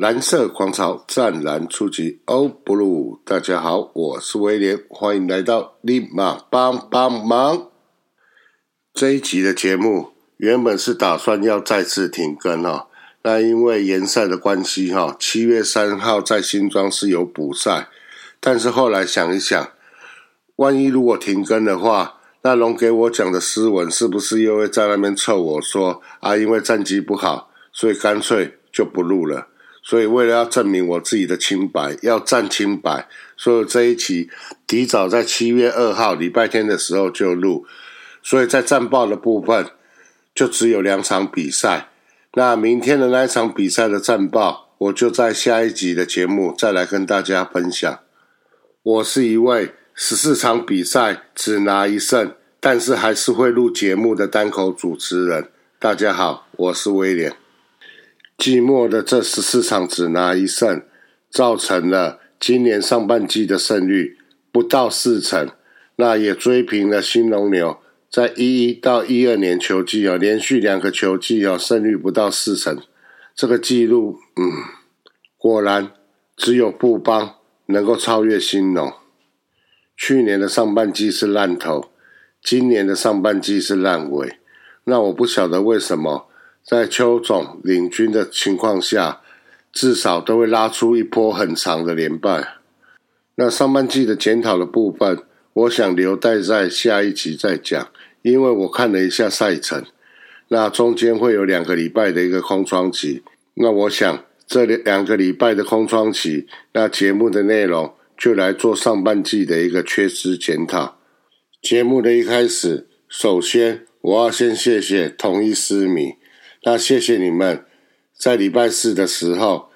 蓝色狂潮湛蓝初级，Oh Blue，大家好，我是威廉，欢迎来到立马帮帮忙。这一集的节目原本是打算要再次停更哦，那因为延赛的关系哈，七月三号在新庄是有补赛，但是后来想一想，万一如果停更的话。那龙给我讲的诗文是不是又会在那边臭我说啊？因为战绩不好，所以干脆就不录了。所以为了要证明我自己的清白，要站清白，所以这一期提早在七月二号礼拜天的时候就录。所以在战报的部分就只有两场比赛。那明天的那一场比赛的战报，我就在下一集的节目再来跟大家分享。我是一位。十四场比赛只拿一胜，但是还是会录节目的单口主持人。大家好，我是威廉。季末的这十四场只拿一胜，造成了今年上半季的胜率不到四成，那也追平了新龙牛在一一到一二年球季哦，连续两个球季哦胜率不到四成，这个记录，嗯，果然只有布邦能够超越新龙。去年的上半季是烂头，今年的上半季是烂尾。那我不晓得为什么在邱总领军的情况下，至少都会拉出一波很长的连败。那上半季的检讨的部分，我想留待在下一集再讲，因为我看了一下赛程，那中间会有两个礼拜的一个空窗期。那我想这两个礼拜的空窗期，那节目的内容。就来做上半季的一个缺失检讨。节目的一开始，首先我要先谢谢同一思迷，那谢谢你们在礼拜四的时候，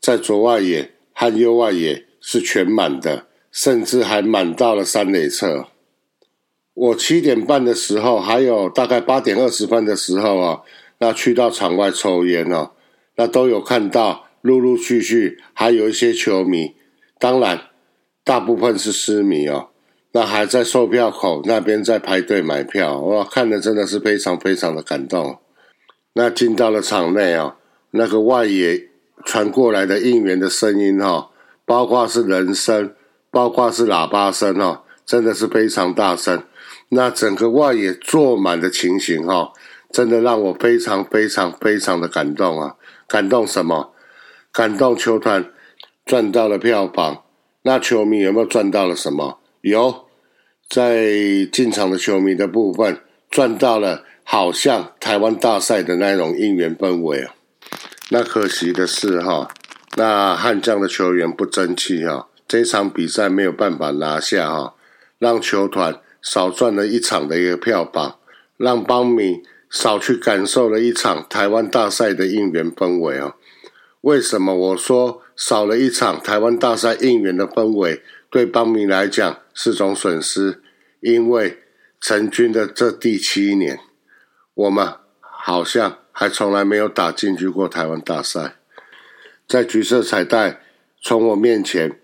在左外野和右外野是全满的，甚至还满到了三垒侧。我七点半的时候，还有大概八点二十分的时候啊，那去到场外抽烟哦，那都有看到陆陆续续还有一些球迷，当然。大部分是私迷哦，那还在售票口那边在排队买票，哇，看的真的是非常非常的感动。那进到了场内啊，那个外野传过来的应援的声音哈，包括是人声，包括是喇叭声哦，真的是非常大声。那整个外野坐满的情形哈，真的让我非常非常非常的感动啊！感动什么？感动球团赚到了票房。那球迷有没有赚到了什么？有，在进场的球迷的部分赚到了，好像台湾大赛的那种应援氛围啊。那可惜的是哈，那悍将的球员不争气哈，这场比赛没有办法拿下哈，让球团少赚了一场的一个票房，让邦米少去感受了一场台湾大赛的应援氛围啊。为什么我说？少了一场台湾大赛应援的氛围，对邦民来讲是种损失。因为成军的这第七年，我们好像还从来没有打进去过台湾大赛。在橘色彩带从我面前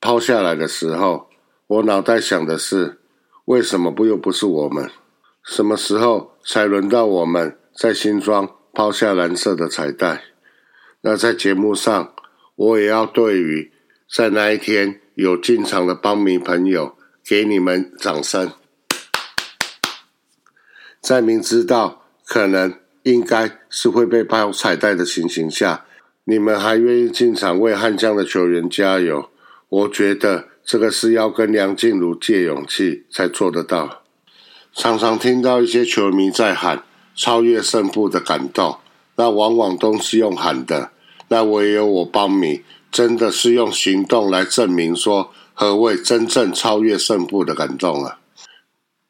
抛下来的时候，我脑袋想的是：为什么不又不是我们？什么时候才轮到我们在新庄抛下蓝色的彩带？那在节目上。我也要对于在那一天有进场的帮迷朋友，给你们掌声。在明知道可能应该是会被抛彩带的情形下，你们还愿意进场为悍将的球员加油，我觉得这个是要跟梁静茹借勇气才做得到。常常听到一些球迷在喊超越胜负的感动，那往往都是用喊的。那我也有我帮你，真的是用行动来证明说何谓真正超越胜负的感动啊！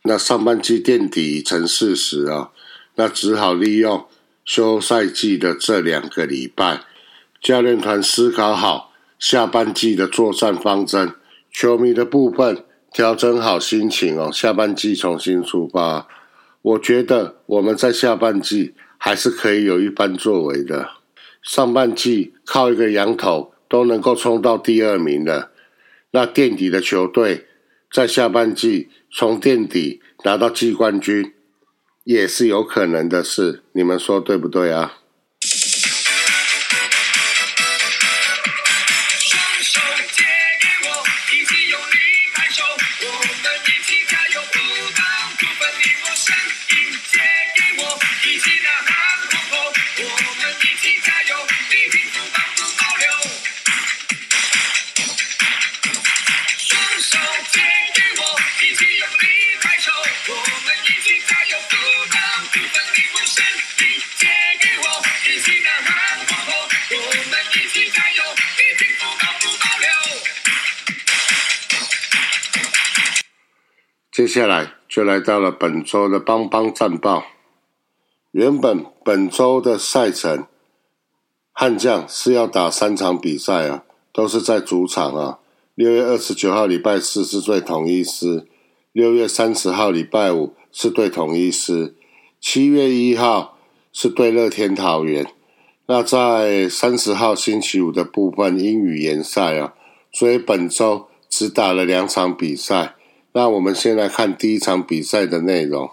那上半季垫底成事实啊，那只好利用休赛季的这两个礼拜，教练团思考好下半季的作战方针，球迷的部分调整好心情哦，下半季重新出发。我觉得我们在下半季还是可以有一番作为的。上半季靠一个羊头都能够冲到第二名了，那垫底的球队在下半季从垫底拿到季冠军也是有可能的事，你们说对不对啊？接下来就来到了本周的邦邦战报。原本本周的赛程，悍将是要打三场比赛啊，都是在主场啊。六月二十九号礼拜四是对统一师，六月三十号礼拜五是对统一师，七月一号是对乐天桃园。那在三十号星期五的部分英语联赛啊，所以本周只打了两场比赛。那我们先来看第一场比赛的内容。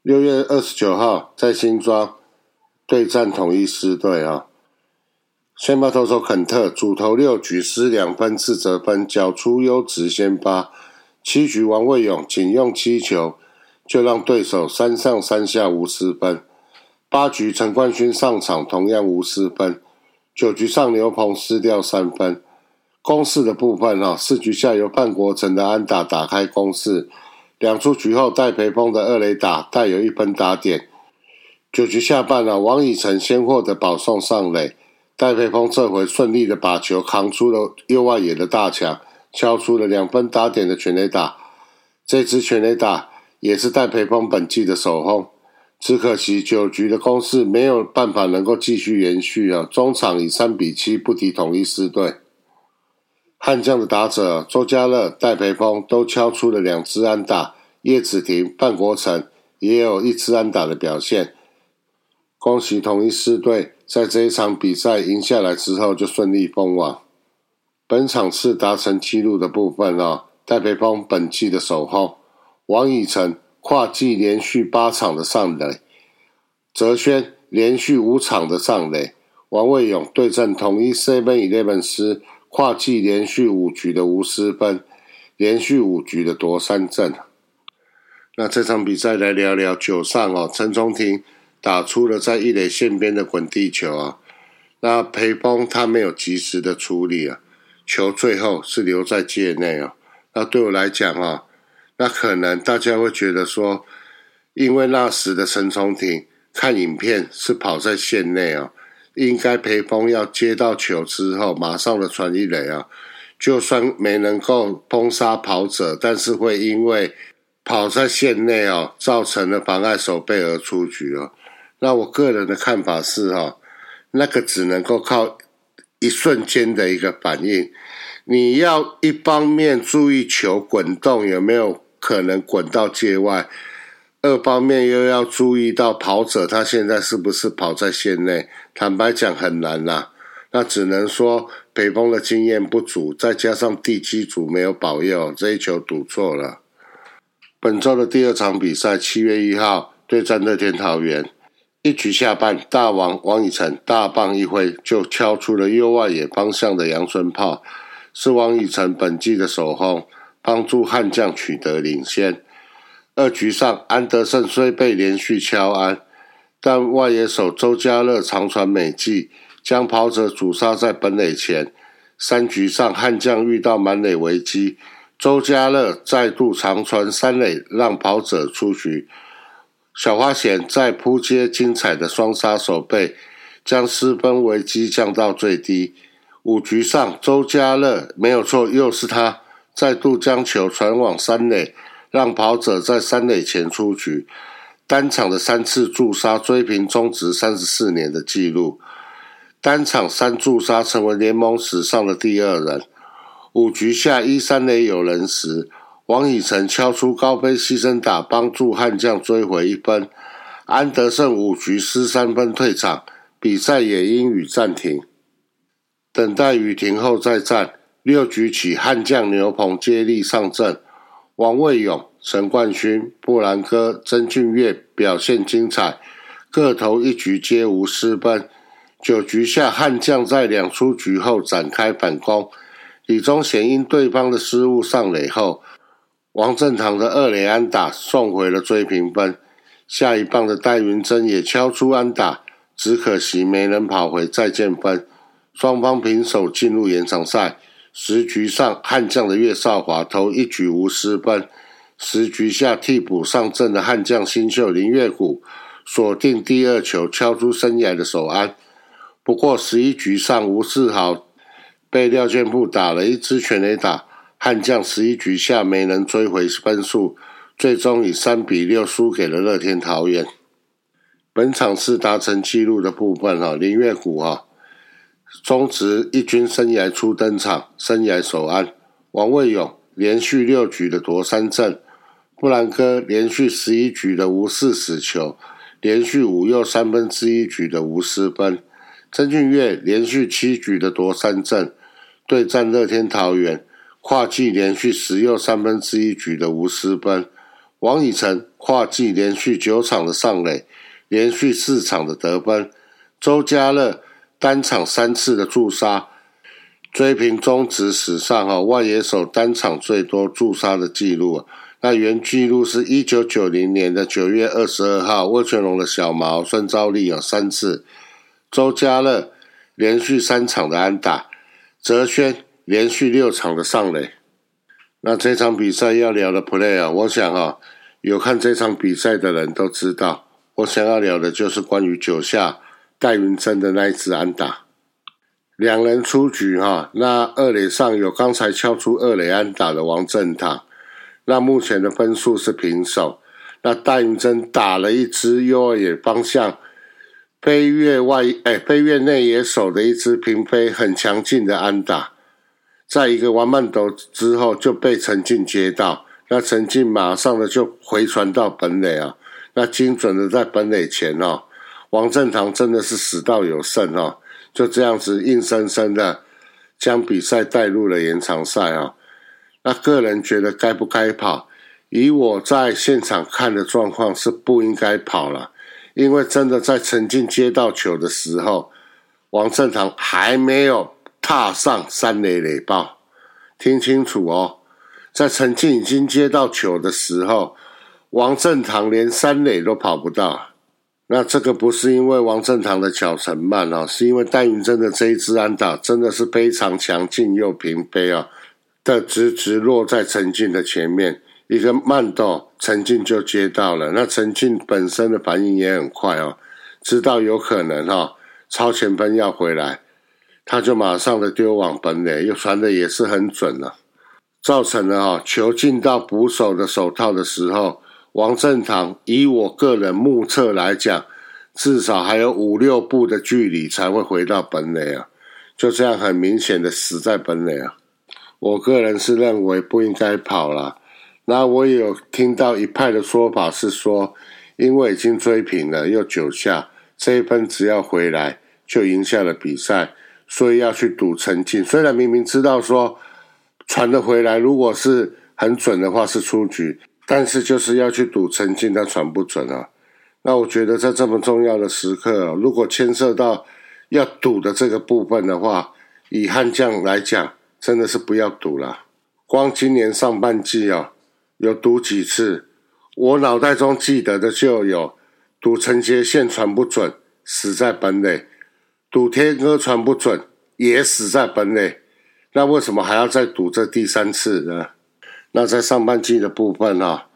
六月二十九号在新庄对战统一狮队啊，先发投手肯特主投六局失两分自责分，缴出优质先发。七局王卫勇仅用七球就让对手三上三下无失分。八局陈冠勋上场同样无失分。九局上牛棚失掉三分。攻势的部分哈，四局下由范国成的安打打开攻势，两出局后戴培峰的二垒打带有一分打点。九局下半啊，王以诚先获得保送上垒，戴培峰这回顺利的把球扛出了右外野的大墙，敲出了两分打点的全垒打。这支全垒打也是戴培峰本季的首轰，只可惜九局的攻势没有办法能够继续延续啊，中场以三比七不敌统一狮队。悍将的打者周家乐、戴培峰都敲出了两支安打，叶子庭、范国成也有一支安打的表现。恭喜统一狮队在这一场比赛赢下来之后就顺利封网。本场次达成纪录的部分哦，戴培峰本季的首轰，王以诚跨季连续八场的上垒，泽轩连续五场的上垒，王卫勇对阵统一 Seven Eleven 师。跨季连续五局的无失分，连续五局的夺三振。那这场比赛来聊聊九上哦，陈中廷打出了在一垒线边的滚地球啊。那裴峰他没有及时的处理啊，球最后是留在界内啊。那对我来讲啊，那可能大家会觉得说，因为那时的陈忠廷看影片是跑在线内啊。应该裴峰要接到球之后，马上的传一垒啊，就算没能够封杀跑者，但是会因为跑在线内哦，造成了妨碍守备而出局哦。那我个人的看法是哈，那个只能够靠一瞬间的一个反应，你要一方面注意球滚动有没有可能滚到界外。二方面又要注意到跑者他现在是不是跑在线内？坦白讲很难啦，那只能说北风的经验不足，再加上地基组没有保佑，这一球赌错了。本周的第二场比赛，七月一号对战乐天桃园，一局下半，大王王以诚大棒一挥就敲出了右外野方向的阳春炮，是王以诚本季的首轰，帮助悍将取得领先。二局上，安德胜虽被连续敲安，但外野手周家乐长传美计，将跑者阻杀在本垒前。三局上，悍将遇到满垒危机，周家乐再度长传三垒，让跑者出局。小花贤在扑接精彩的双杀守备，将失分危机降到最低。五局上，周家乐没有错，又是他再度将球传往三垒。让跑者在三垒前出局，单场的三次助杀追平中职三十四年的纪录，单场三助杀成为联盟史上的第二人。五局下一三垒有人时，王以诚敲出高飞牺牲打，帮助悍将追回一分。安德胜五局失三分退场，比赛也因雨暂停，等待雨停后再战。六局起，悍将牛棚接力上阵。王卫勇、陈冠勋、布兰哥、曾俊岳表现精彩，各投一局皆无失分。九局下，悍将在两出局后展开反攻。李宗贤因对方的失误上垒后，王正堂的二垒安打送回了追平分。下一棒的戴云珍也敲出安打，只可惜没能跑回再见分。双方平手进入延长赛。十局上，悍将的岳少华投一局无失分。十局下，替补上阵的悍将新秀林月谷锁定第二球，敲出生涯的首安。不过十一局上，吴世豪被廖建富打了一支全垒打，悍将十一局下没能追回分数，最终以三比六输给了乐天桃园。本场是达成纪录的部分哈，林月谷哈，中职一军生涯初登场，生涯首安。王卫勇连续六局的夺三振，布兰哥连续十一局的无四死球，连续五又三分之一局的无失分。曾俊岳连续七局的夺三振，对战乐天桃园，跨季连续十又三分之一局的无失分。王以诚跨季连续九场的上垒。连续四场的得分，周家乐单场三次的助杀，追平中职史上哈外野手单场最多助杀的纪录。那原纪录是一九九零年的九月二十二号，魏全龙的小毛孙昭利有三次，周家乐连续三场的安打，泽轩连续六场的上垒。那这场比赛要聊的 play 啊，我想哈有看这场比赛的人都知道。我想要聊的就是关于九下戴云珍的那一支安打，两人出局哈。那二垒上有刚才敲出二垒安打的王振堂，那目前的分数是平手。那戴云珍打了一支右二野方向飞越外哎飞越内野手的一支平飞很强劲的安打，在一个完慢斗之后就被陈进接到，那陈进马上的就回传到本垒啊。那精准的在本垒前哦，王振堂真的是死到有剩哦，就这样子硬生生的将比赛带入了延长赛哦。那个人觉得该不该跑？以我在现场看的状况是不应该跑了，因为真的在陈进接到球的时候，王振堂还没有踏上三垒垒包。听清楚哦，在陈进已经接到球的时候。王振堂连三垒都跑不到，那这个不是因为王振堂的脚程慢哦，是因为戴云真的这一支安打真的是非常强劲又平飞啊，的直直落在陈进的前面，一个慢斗陈进就接到了，那陈进本身的反应也很快哦，知道有可能哈超前分要回来，他就马上的丢往本垒，又传的也是很准了，造成了哈球进到捕手的手套的时候。王振堂，以我个人目测来讲，至少还有五六步的距离才会回到本垒啊！就这样很明显的死在本垒啊！我个人是认为不应该跑了。那我也有听到一派的说法是说，因为已经追平了，又九下这一分只要回来就赢下了比赛，所以要去赌陈进。虽然明明知道说传的回来，如果是很准的话是出局。但是就是要去赌陈进他传不准啊，那我觉得在这么重要的时刻，如果牵涉到要赌的这个部分的话，以悍将来讲，真的是不要赌了。光今年上半季啊，有赌几次，我脑袋中记得的就有赌承接线传不准，死在本垒；赌天哥传不准，也死在本垒。那为什么还要再赌这第三次呢？那在上半季的部分啊，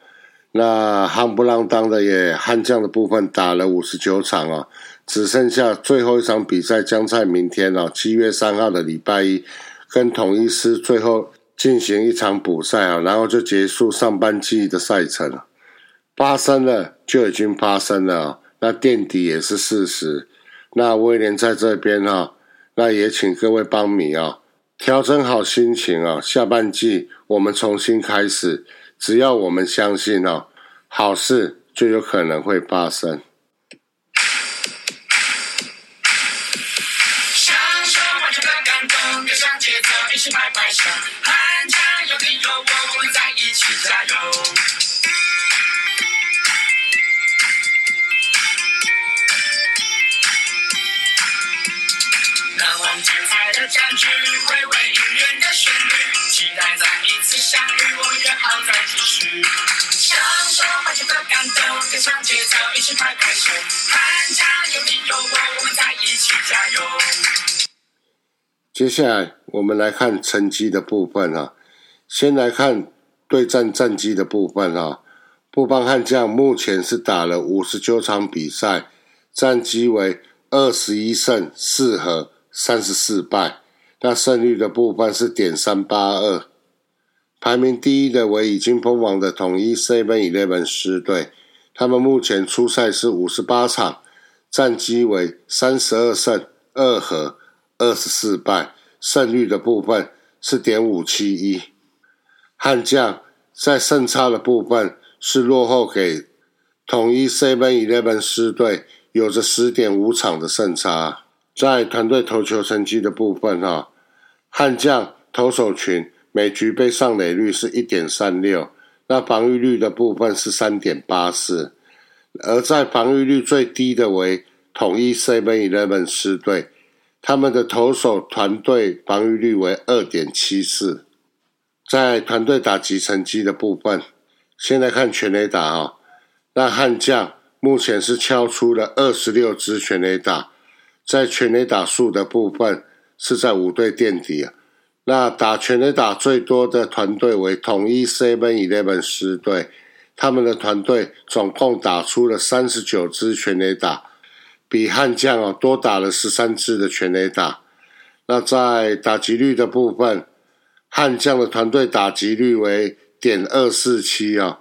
那夯不啷当的也悍将的部分打了五十九场啊，只剩下最后一场比赛将在明天哦，七月三号的礼拜一，跟统一师最后进行一场补赛啊，然后就结束上半季的赛程了。发生了就已经发生了，那垫底也是事实。那威廉在这边哈，那也请各位帮米啊。调整好心情啊，下半季我们重新开始。只要我们相信哦，好事就有可能会发生。这个感觉跟上节奏，一起拍拍手接下来我们来看成绩的部分哈，先来看对战战绩的部分哈。布邦悍将目前是打了五十九场比赛，战绩为二十一胜四和三十四败，那胜率的部分是点三八二。排名第一的为已经封王的统一 Seven Eleven 狮队，他们目前出赛是五十八场，战绩为三十二胜二和二十四败，胜率的部分是点五七一。悍将在胜差的部分是落后给统一 Seven Eleven 狮队，有着十点五场的胜差。在团队投球成绩的部分，哈，悍将投手群每局被上垒率是一点三六，那防御率的部分是三点八四，而在防御率最低的为统一 Seven Eleven 狮队，他们的投手团队防御率为二点七四。在团队打击成绩的部分，先来看全垒打啊，那悍将目前是敲出了二十六支全垒打。在全垒打数的部分是在五队垫底啊。那打全垒打最多的团队为统一 Seven Eleven 狮队，他们的团队总共打出了三十九支全垒打，比悍将哦多打了十三支的全垒打。那在打击率的部分，悍将的团队打击率为点二四七啊，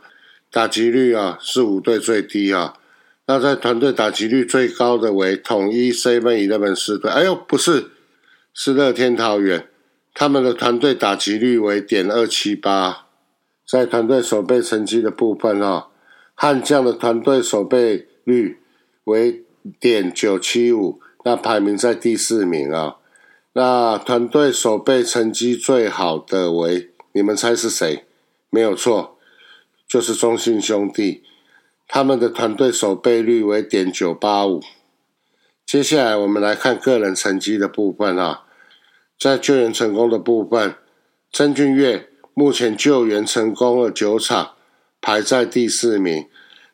打击率啊是五队最低啊。那在团队打击率最高的为统一 Seven Eleven 四队，哎呦，不是，是乐天桃园，他们的团队打击率为点二七八。在团队守备成绩的部分啊，悍将的团队守备率为点九七五，那排名在第四名啊。那团队守备成绩最好的为，你们猜是谁？没有错，就是中信兄弟。他们的团队守备率为点九八五。接下来我们来看个人成绩的部分啊，在救援成功的部分，曾俊月目前救援成功了九场，排在第四名。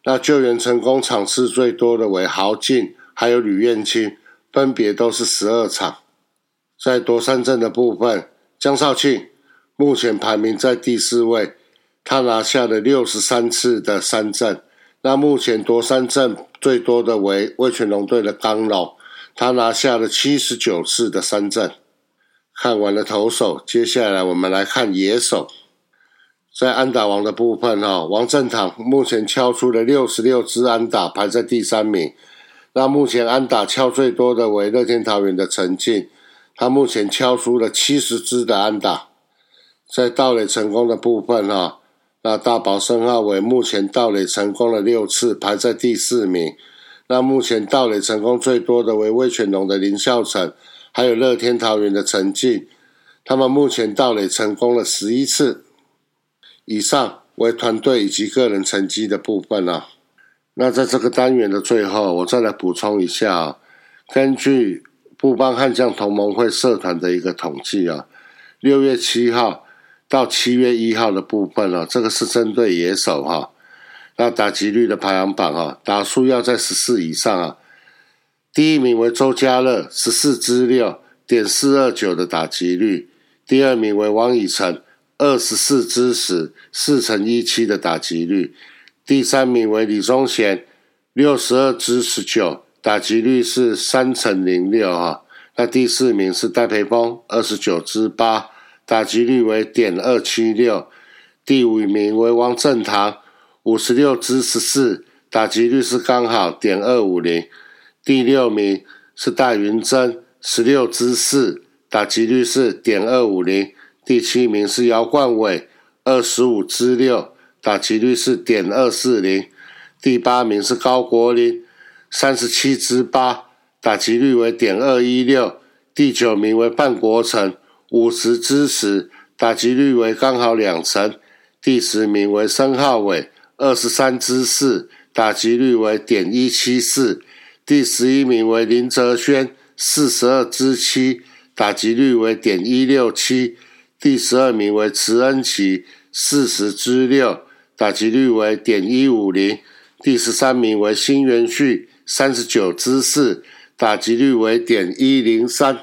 那救援成功场次最多的为豪进，还有吕彦青，分别都是十二场。在夺三镇的部分，江少庆目前排名在第四位，他拿下了六十三次的三镇。那目前夺三镇最多的为魏全龙队的刚龙，他拿下了七十九次的三镇。看完了投手，接下来我们来看野手。在安打王的部分，哈，王正堂目前敲出了六十六支安打，排在第三名。那目前安打敲最多的为乐天桃园的陈进，他目前敲出了七十支的安打。在盗垒成功的部分，哈。那大宝申浩伟目前盗垒成功了六次，排在第四名。那目前盗垒成功最多的为魏全龙的林孝成，还有乐天桃园的陈进，他们目前盗垒成功了十一次。以上为团队以及个人成绩的部分啊。那在这个单元的最后，我再来补充一下啊，根据布邦悍将同盟会社团的一个统计啊，六月七号。到七月一号的部分啊，这个是针对野手哈。那打击率的排行榜啊，打数要在十四以上啊。第一名为周家乐，十四支六点四二九的打击率；第二名为王以诚，二十四支十四乘一七的打击率；第三名为李宗贤，六十二支十九，打击率是三乘零六哈。那第四名是戴培峰，二十九支八。打击率为点二七六，第五名为王正堂，五十六支十四，打击率是刚好点二五零。第六名是戴云珍，十六支四，打击率是点二五零。第七名是姚冠伟，二十五支六，打击率是点二四零。第八名是高国林，三十七支八，打击率为点二一六。第九名为范国成。五十支十，打击率为刚好两成。第十名为申浩伟，二十三支四，打击率为点一七四。第十一名为林哲轩，四十二支七，打击率为点一六七。第十二名为池恩琪，四十支六，打击率为点一五零。第十三名为新元旭，三十九支四，打击率为点一零三。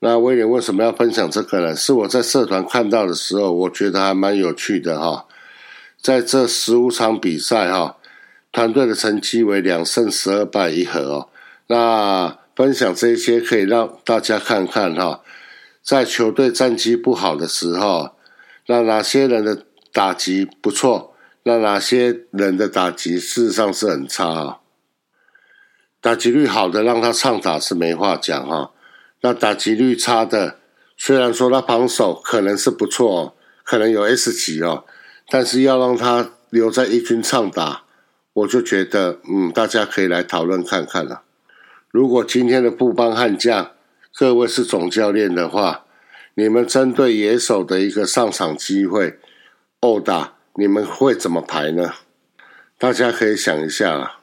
那威廉为什么要分享这个呢？是我在社团看到的时候，我觉得还蛮有趣的哈。在这十五场比赛哈，团队的成绩为两胜十二败一和哦。那分享这些可以让大家看看哈，在球队战绩不好的时候，那哪些人的打击不错？那哪些人的打击事实上是很差啊？打击率好的让他唱打是没话讲哈，那打击率差的，虽然说他防守可能是不错，哦可能有 S 级哦，但是要让他留在一军唱打，我就觉得嗯，大家可以来讨论看看了。如果今天的布邦悍将各位是总教练的话，你们针对野手的一个上场机会殴打，你们会怎么排呢？大家可以想一下啊。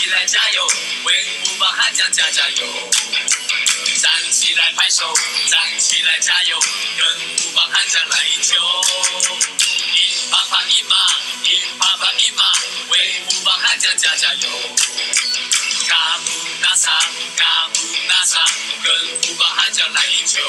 加加油！站起来拍手，站起来加油，跟虎帮悍将来一球！一啪啪一马，一啪啪一马，为虎帮悍将加加油！卡布纳萨，卡布纳萨，跟虎帮悍将来一球！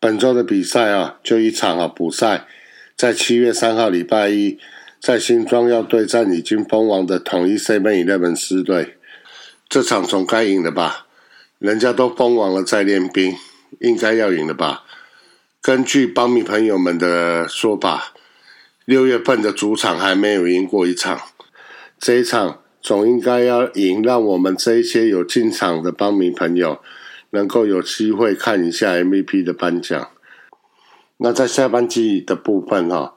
本周的比赛啊，就一场啊补赛，在七月三号礼拜一。在新庄要对战已经封王的统一 C 门以日本狮队，这场总该赢了吧？人家都封王了，在练兵，应该要赢了吧？根据邦米朋友们的说法，六月份的主场还没有赢过一场，这一场总应该要赢，让我们这一些有进场的邦米朋友能够有机会看一下 MVP 的颁奖。那在下半季的部分哈。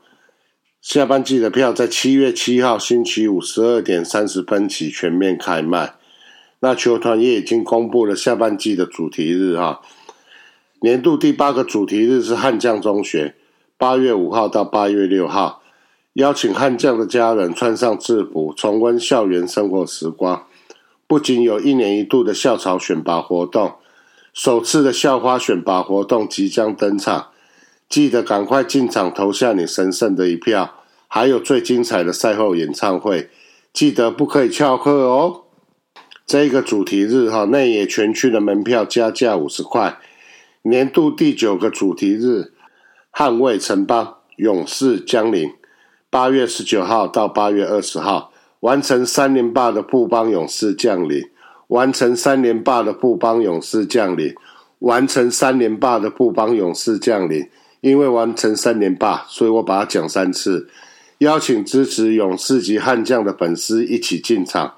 下半季的票在七月七号星期五十二点三十分起全面开卖。那球团也已经公布了下半季的主题日哈。年度第八个主题日是悍将中学，八月五号到八月六号，邀请悍将的家人穿上制服，重温校园生活时光。不仅有一年一度的校草选拔活动，首次的校花选拔活动即将登场。记得赶快进场投下你神圣的一票，还有最精彩的赛后演唱会，记得不可以翘课哦。这个主题日哈，内野全区的门票加价五十块。年度第九个主题日，捍卫城邦，勇士降临。八月十九号到八月二十号，完成三连霸的布邦勇士降临，完成三连霸的布邦勇士降临，完成三连霸的布邦勇士降临。因为完成三连霸，所以我把它讲三次。邀请支持勇士及悍将的粉丝一起进场。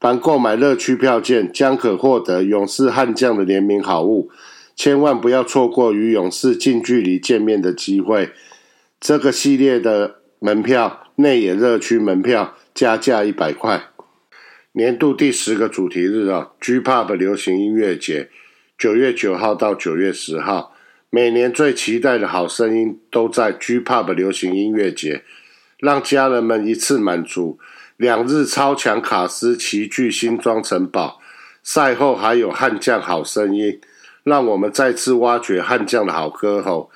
凡购买乐趣票券，将可获得勇士悍将的联名好物。千万不要错过与勇士近距离见面的机会。这个系列的门票，内野乐区门票加价一百块。年度第十个主题日啊，G Pop 流行音乐节，九月九号到九月十号。每年最期待的好声音都在 G Pop 流行音乐节，让家人们一次满足。两日超强卡司齐聚新庄城堡，赛后还有悍将好声音，让我们再次挖掘悍将的好歌喉。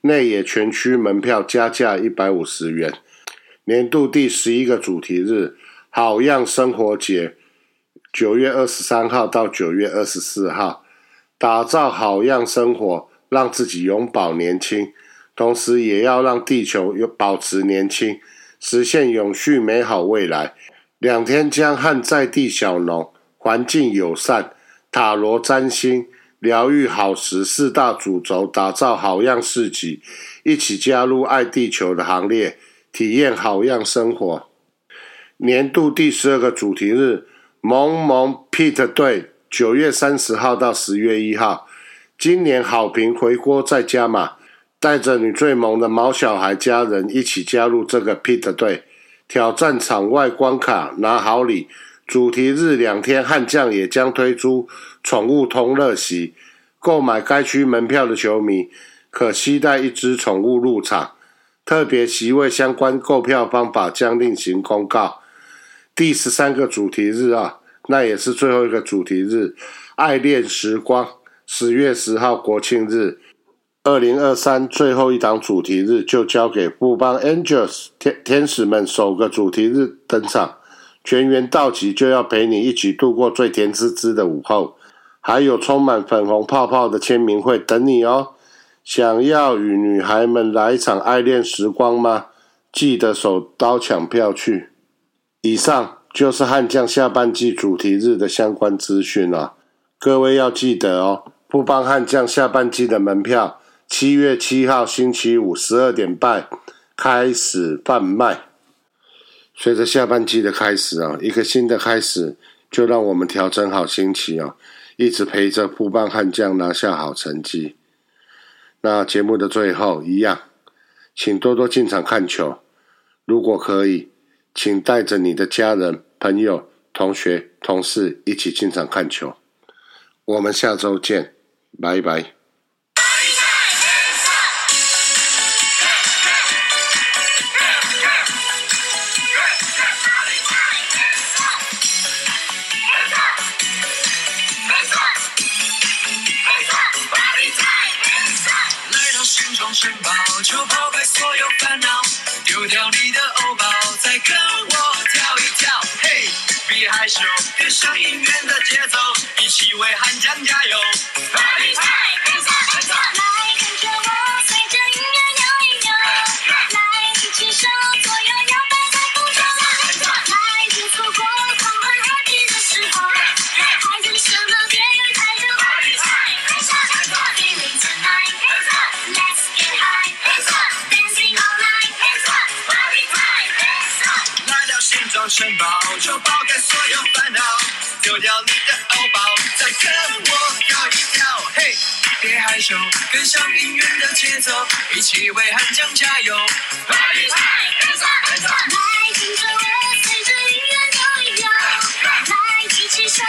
内野全区门票加价一百五十元。年度第十一个主题日，好样生活节，九月二十三号到九月二十四号，打造好样生活。让自己永葆年轻，同时也要让地球有保持年轻，实现永续美好未来。两天将和在地小农、环境友善、塔罗占星、疗愈好食四大主轴，打造好样市集，一起加入爱地球的行列，体验好样生活。年度第十二个主题日，萌萌 Pete 队，九月三十号到十月一号。今年好评回锅再加码，带着你最萌的毛小孩家人一起加入这个 Pete 队，挑战场外关卡拿好礼。主题日两天，悍将也将推出宠物同乐席，购买该区门票的球迷可期待一只宠物入场。特别席位相关购票方法将另行公告。第十三个主题日啊，那也是最后一个主题日，爱恋时光。十月十号国庆日，二零二三最后一档主题日就交给布邦 Angels 天天使们首个主题日登场，全员到齐就要陪你一起度过最甜滋滋的午后，还有充满粉红泡泡的签名会等你哦！想要与女孩们来一场爱恋时光吗？记得手刀抢票去！以上。就是悍将下半季主题日的相关资讯啊。各位要记得哦，富邦悍将下半季的门票，七月七号星期五十二点半开始贩卖。随着下半季的开始啊，一个新的开始，就让我们调整好心情啊，一直陪着富邦悍将拿下好成绩。那节目的最后一样，请多多进场看球。如果可以，请带着你的家人、朋友、同学、同事一起进场看球。我们下周见，拜拜。城堡就抛开所有烦恼，丢掉你的欧包，再跟我跳一跳。嘿，别害羞，跟上音乐的节奏，一起为汉江加油。来，跟着我，随着音乐扭一扭，来，举起手。